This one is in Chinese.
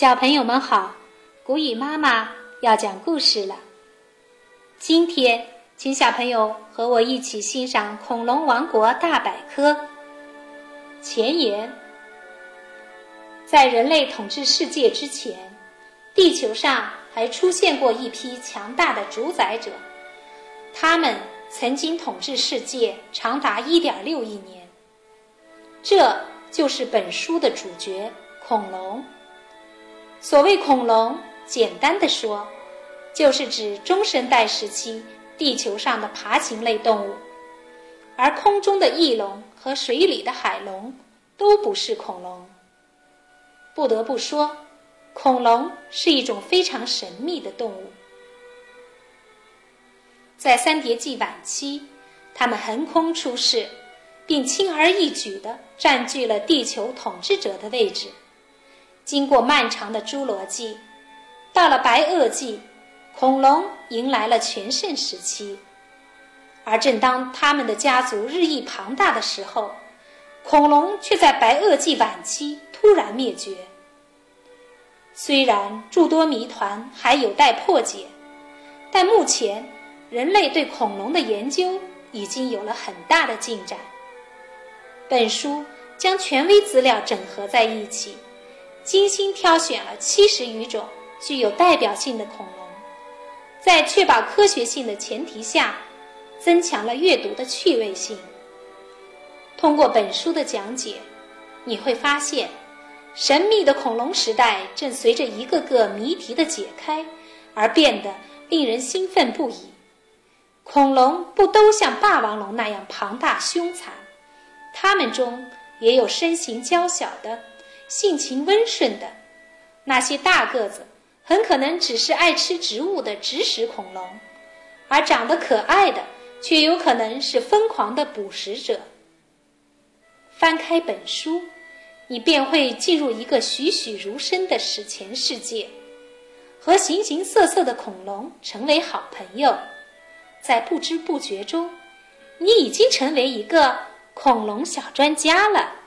小朋友们好，古语妈妈要讲故事了。今天，请小朋友和我一起欣赏《恐龙王国大百科》。前言：在人类统治世界之前，地球上还出现过一批强大的主宰者，他们曾经统治世界长达1.6亿年。这就是本书的主角——恐龙。所谓恐龙，简单的说，就是指中生代时期地球上的爬行类动物，而空中的翼龙和水里的海龙都不是恐龙。不得不说，恐龙是一种非常神秘的动物。在三叠纪晚期，它们横空出世，并轻而易举地占据了地球统治者的位置。经过漫长的侏罗纪，到了白垩纪，恐龙迎来了全盛时期。而正当他们的家族日益庞大的时候，恐龙却在白垩纪晚期突然灭绝。虽然诸多谜团还有待破解，但目前人类对恐龙的研究已经有了很大的进展。本书将权威资料整合在一起。精心挑选了七十余种具有代表性的恐龙，在确保科学性的前提下，增强了阅读的趣味性。通过本书的讲解，你会发现，神秘的恐龙时代正随着一个个谜题的解开而变得令人兴奋不已。恐龙不都像霸王龙那样庞大凶残，它们中也有身形娇小的。性情温顺的那些大个子，很可能只是爱吃植物的植食恐龙；而长得可爱的，却有可能是疯狂的捕食者。翻开本书，你便会进入一个栩栩如生的史前世界，和形形色色的恐龙成为好朋友。在不知不觉中，你已经成为一个恐龙小专家了。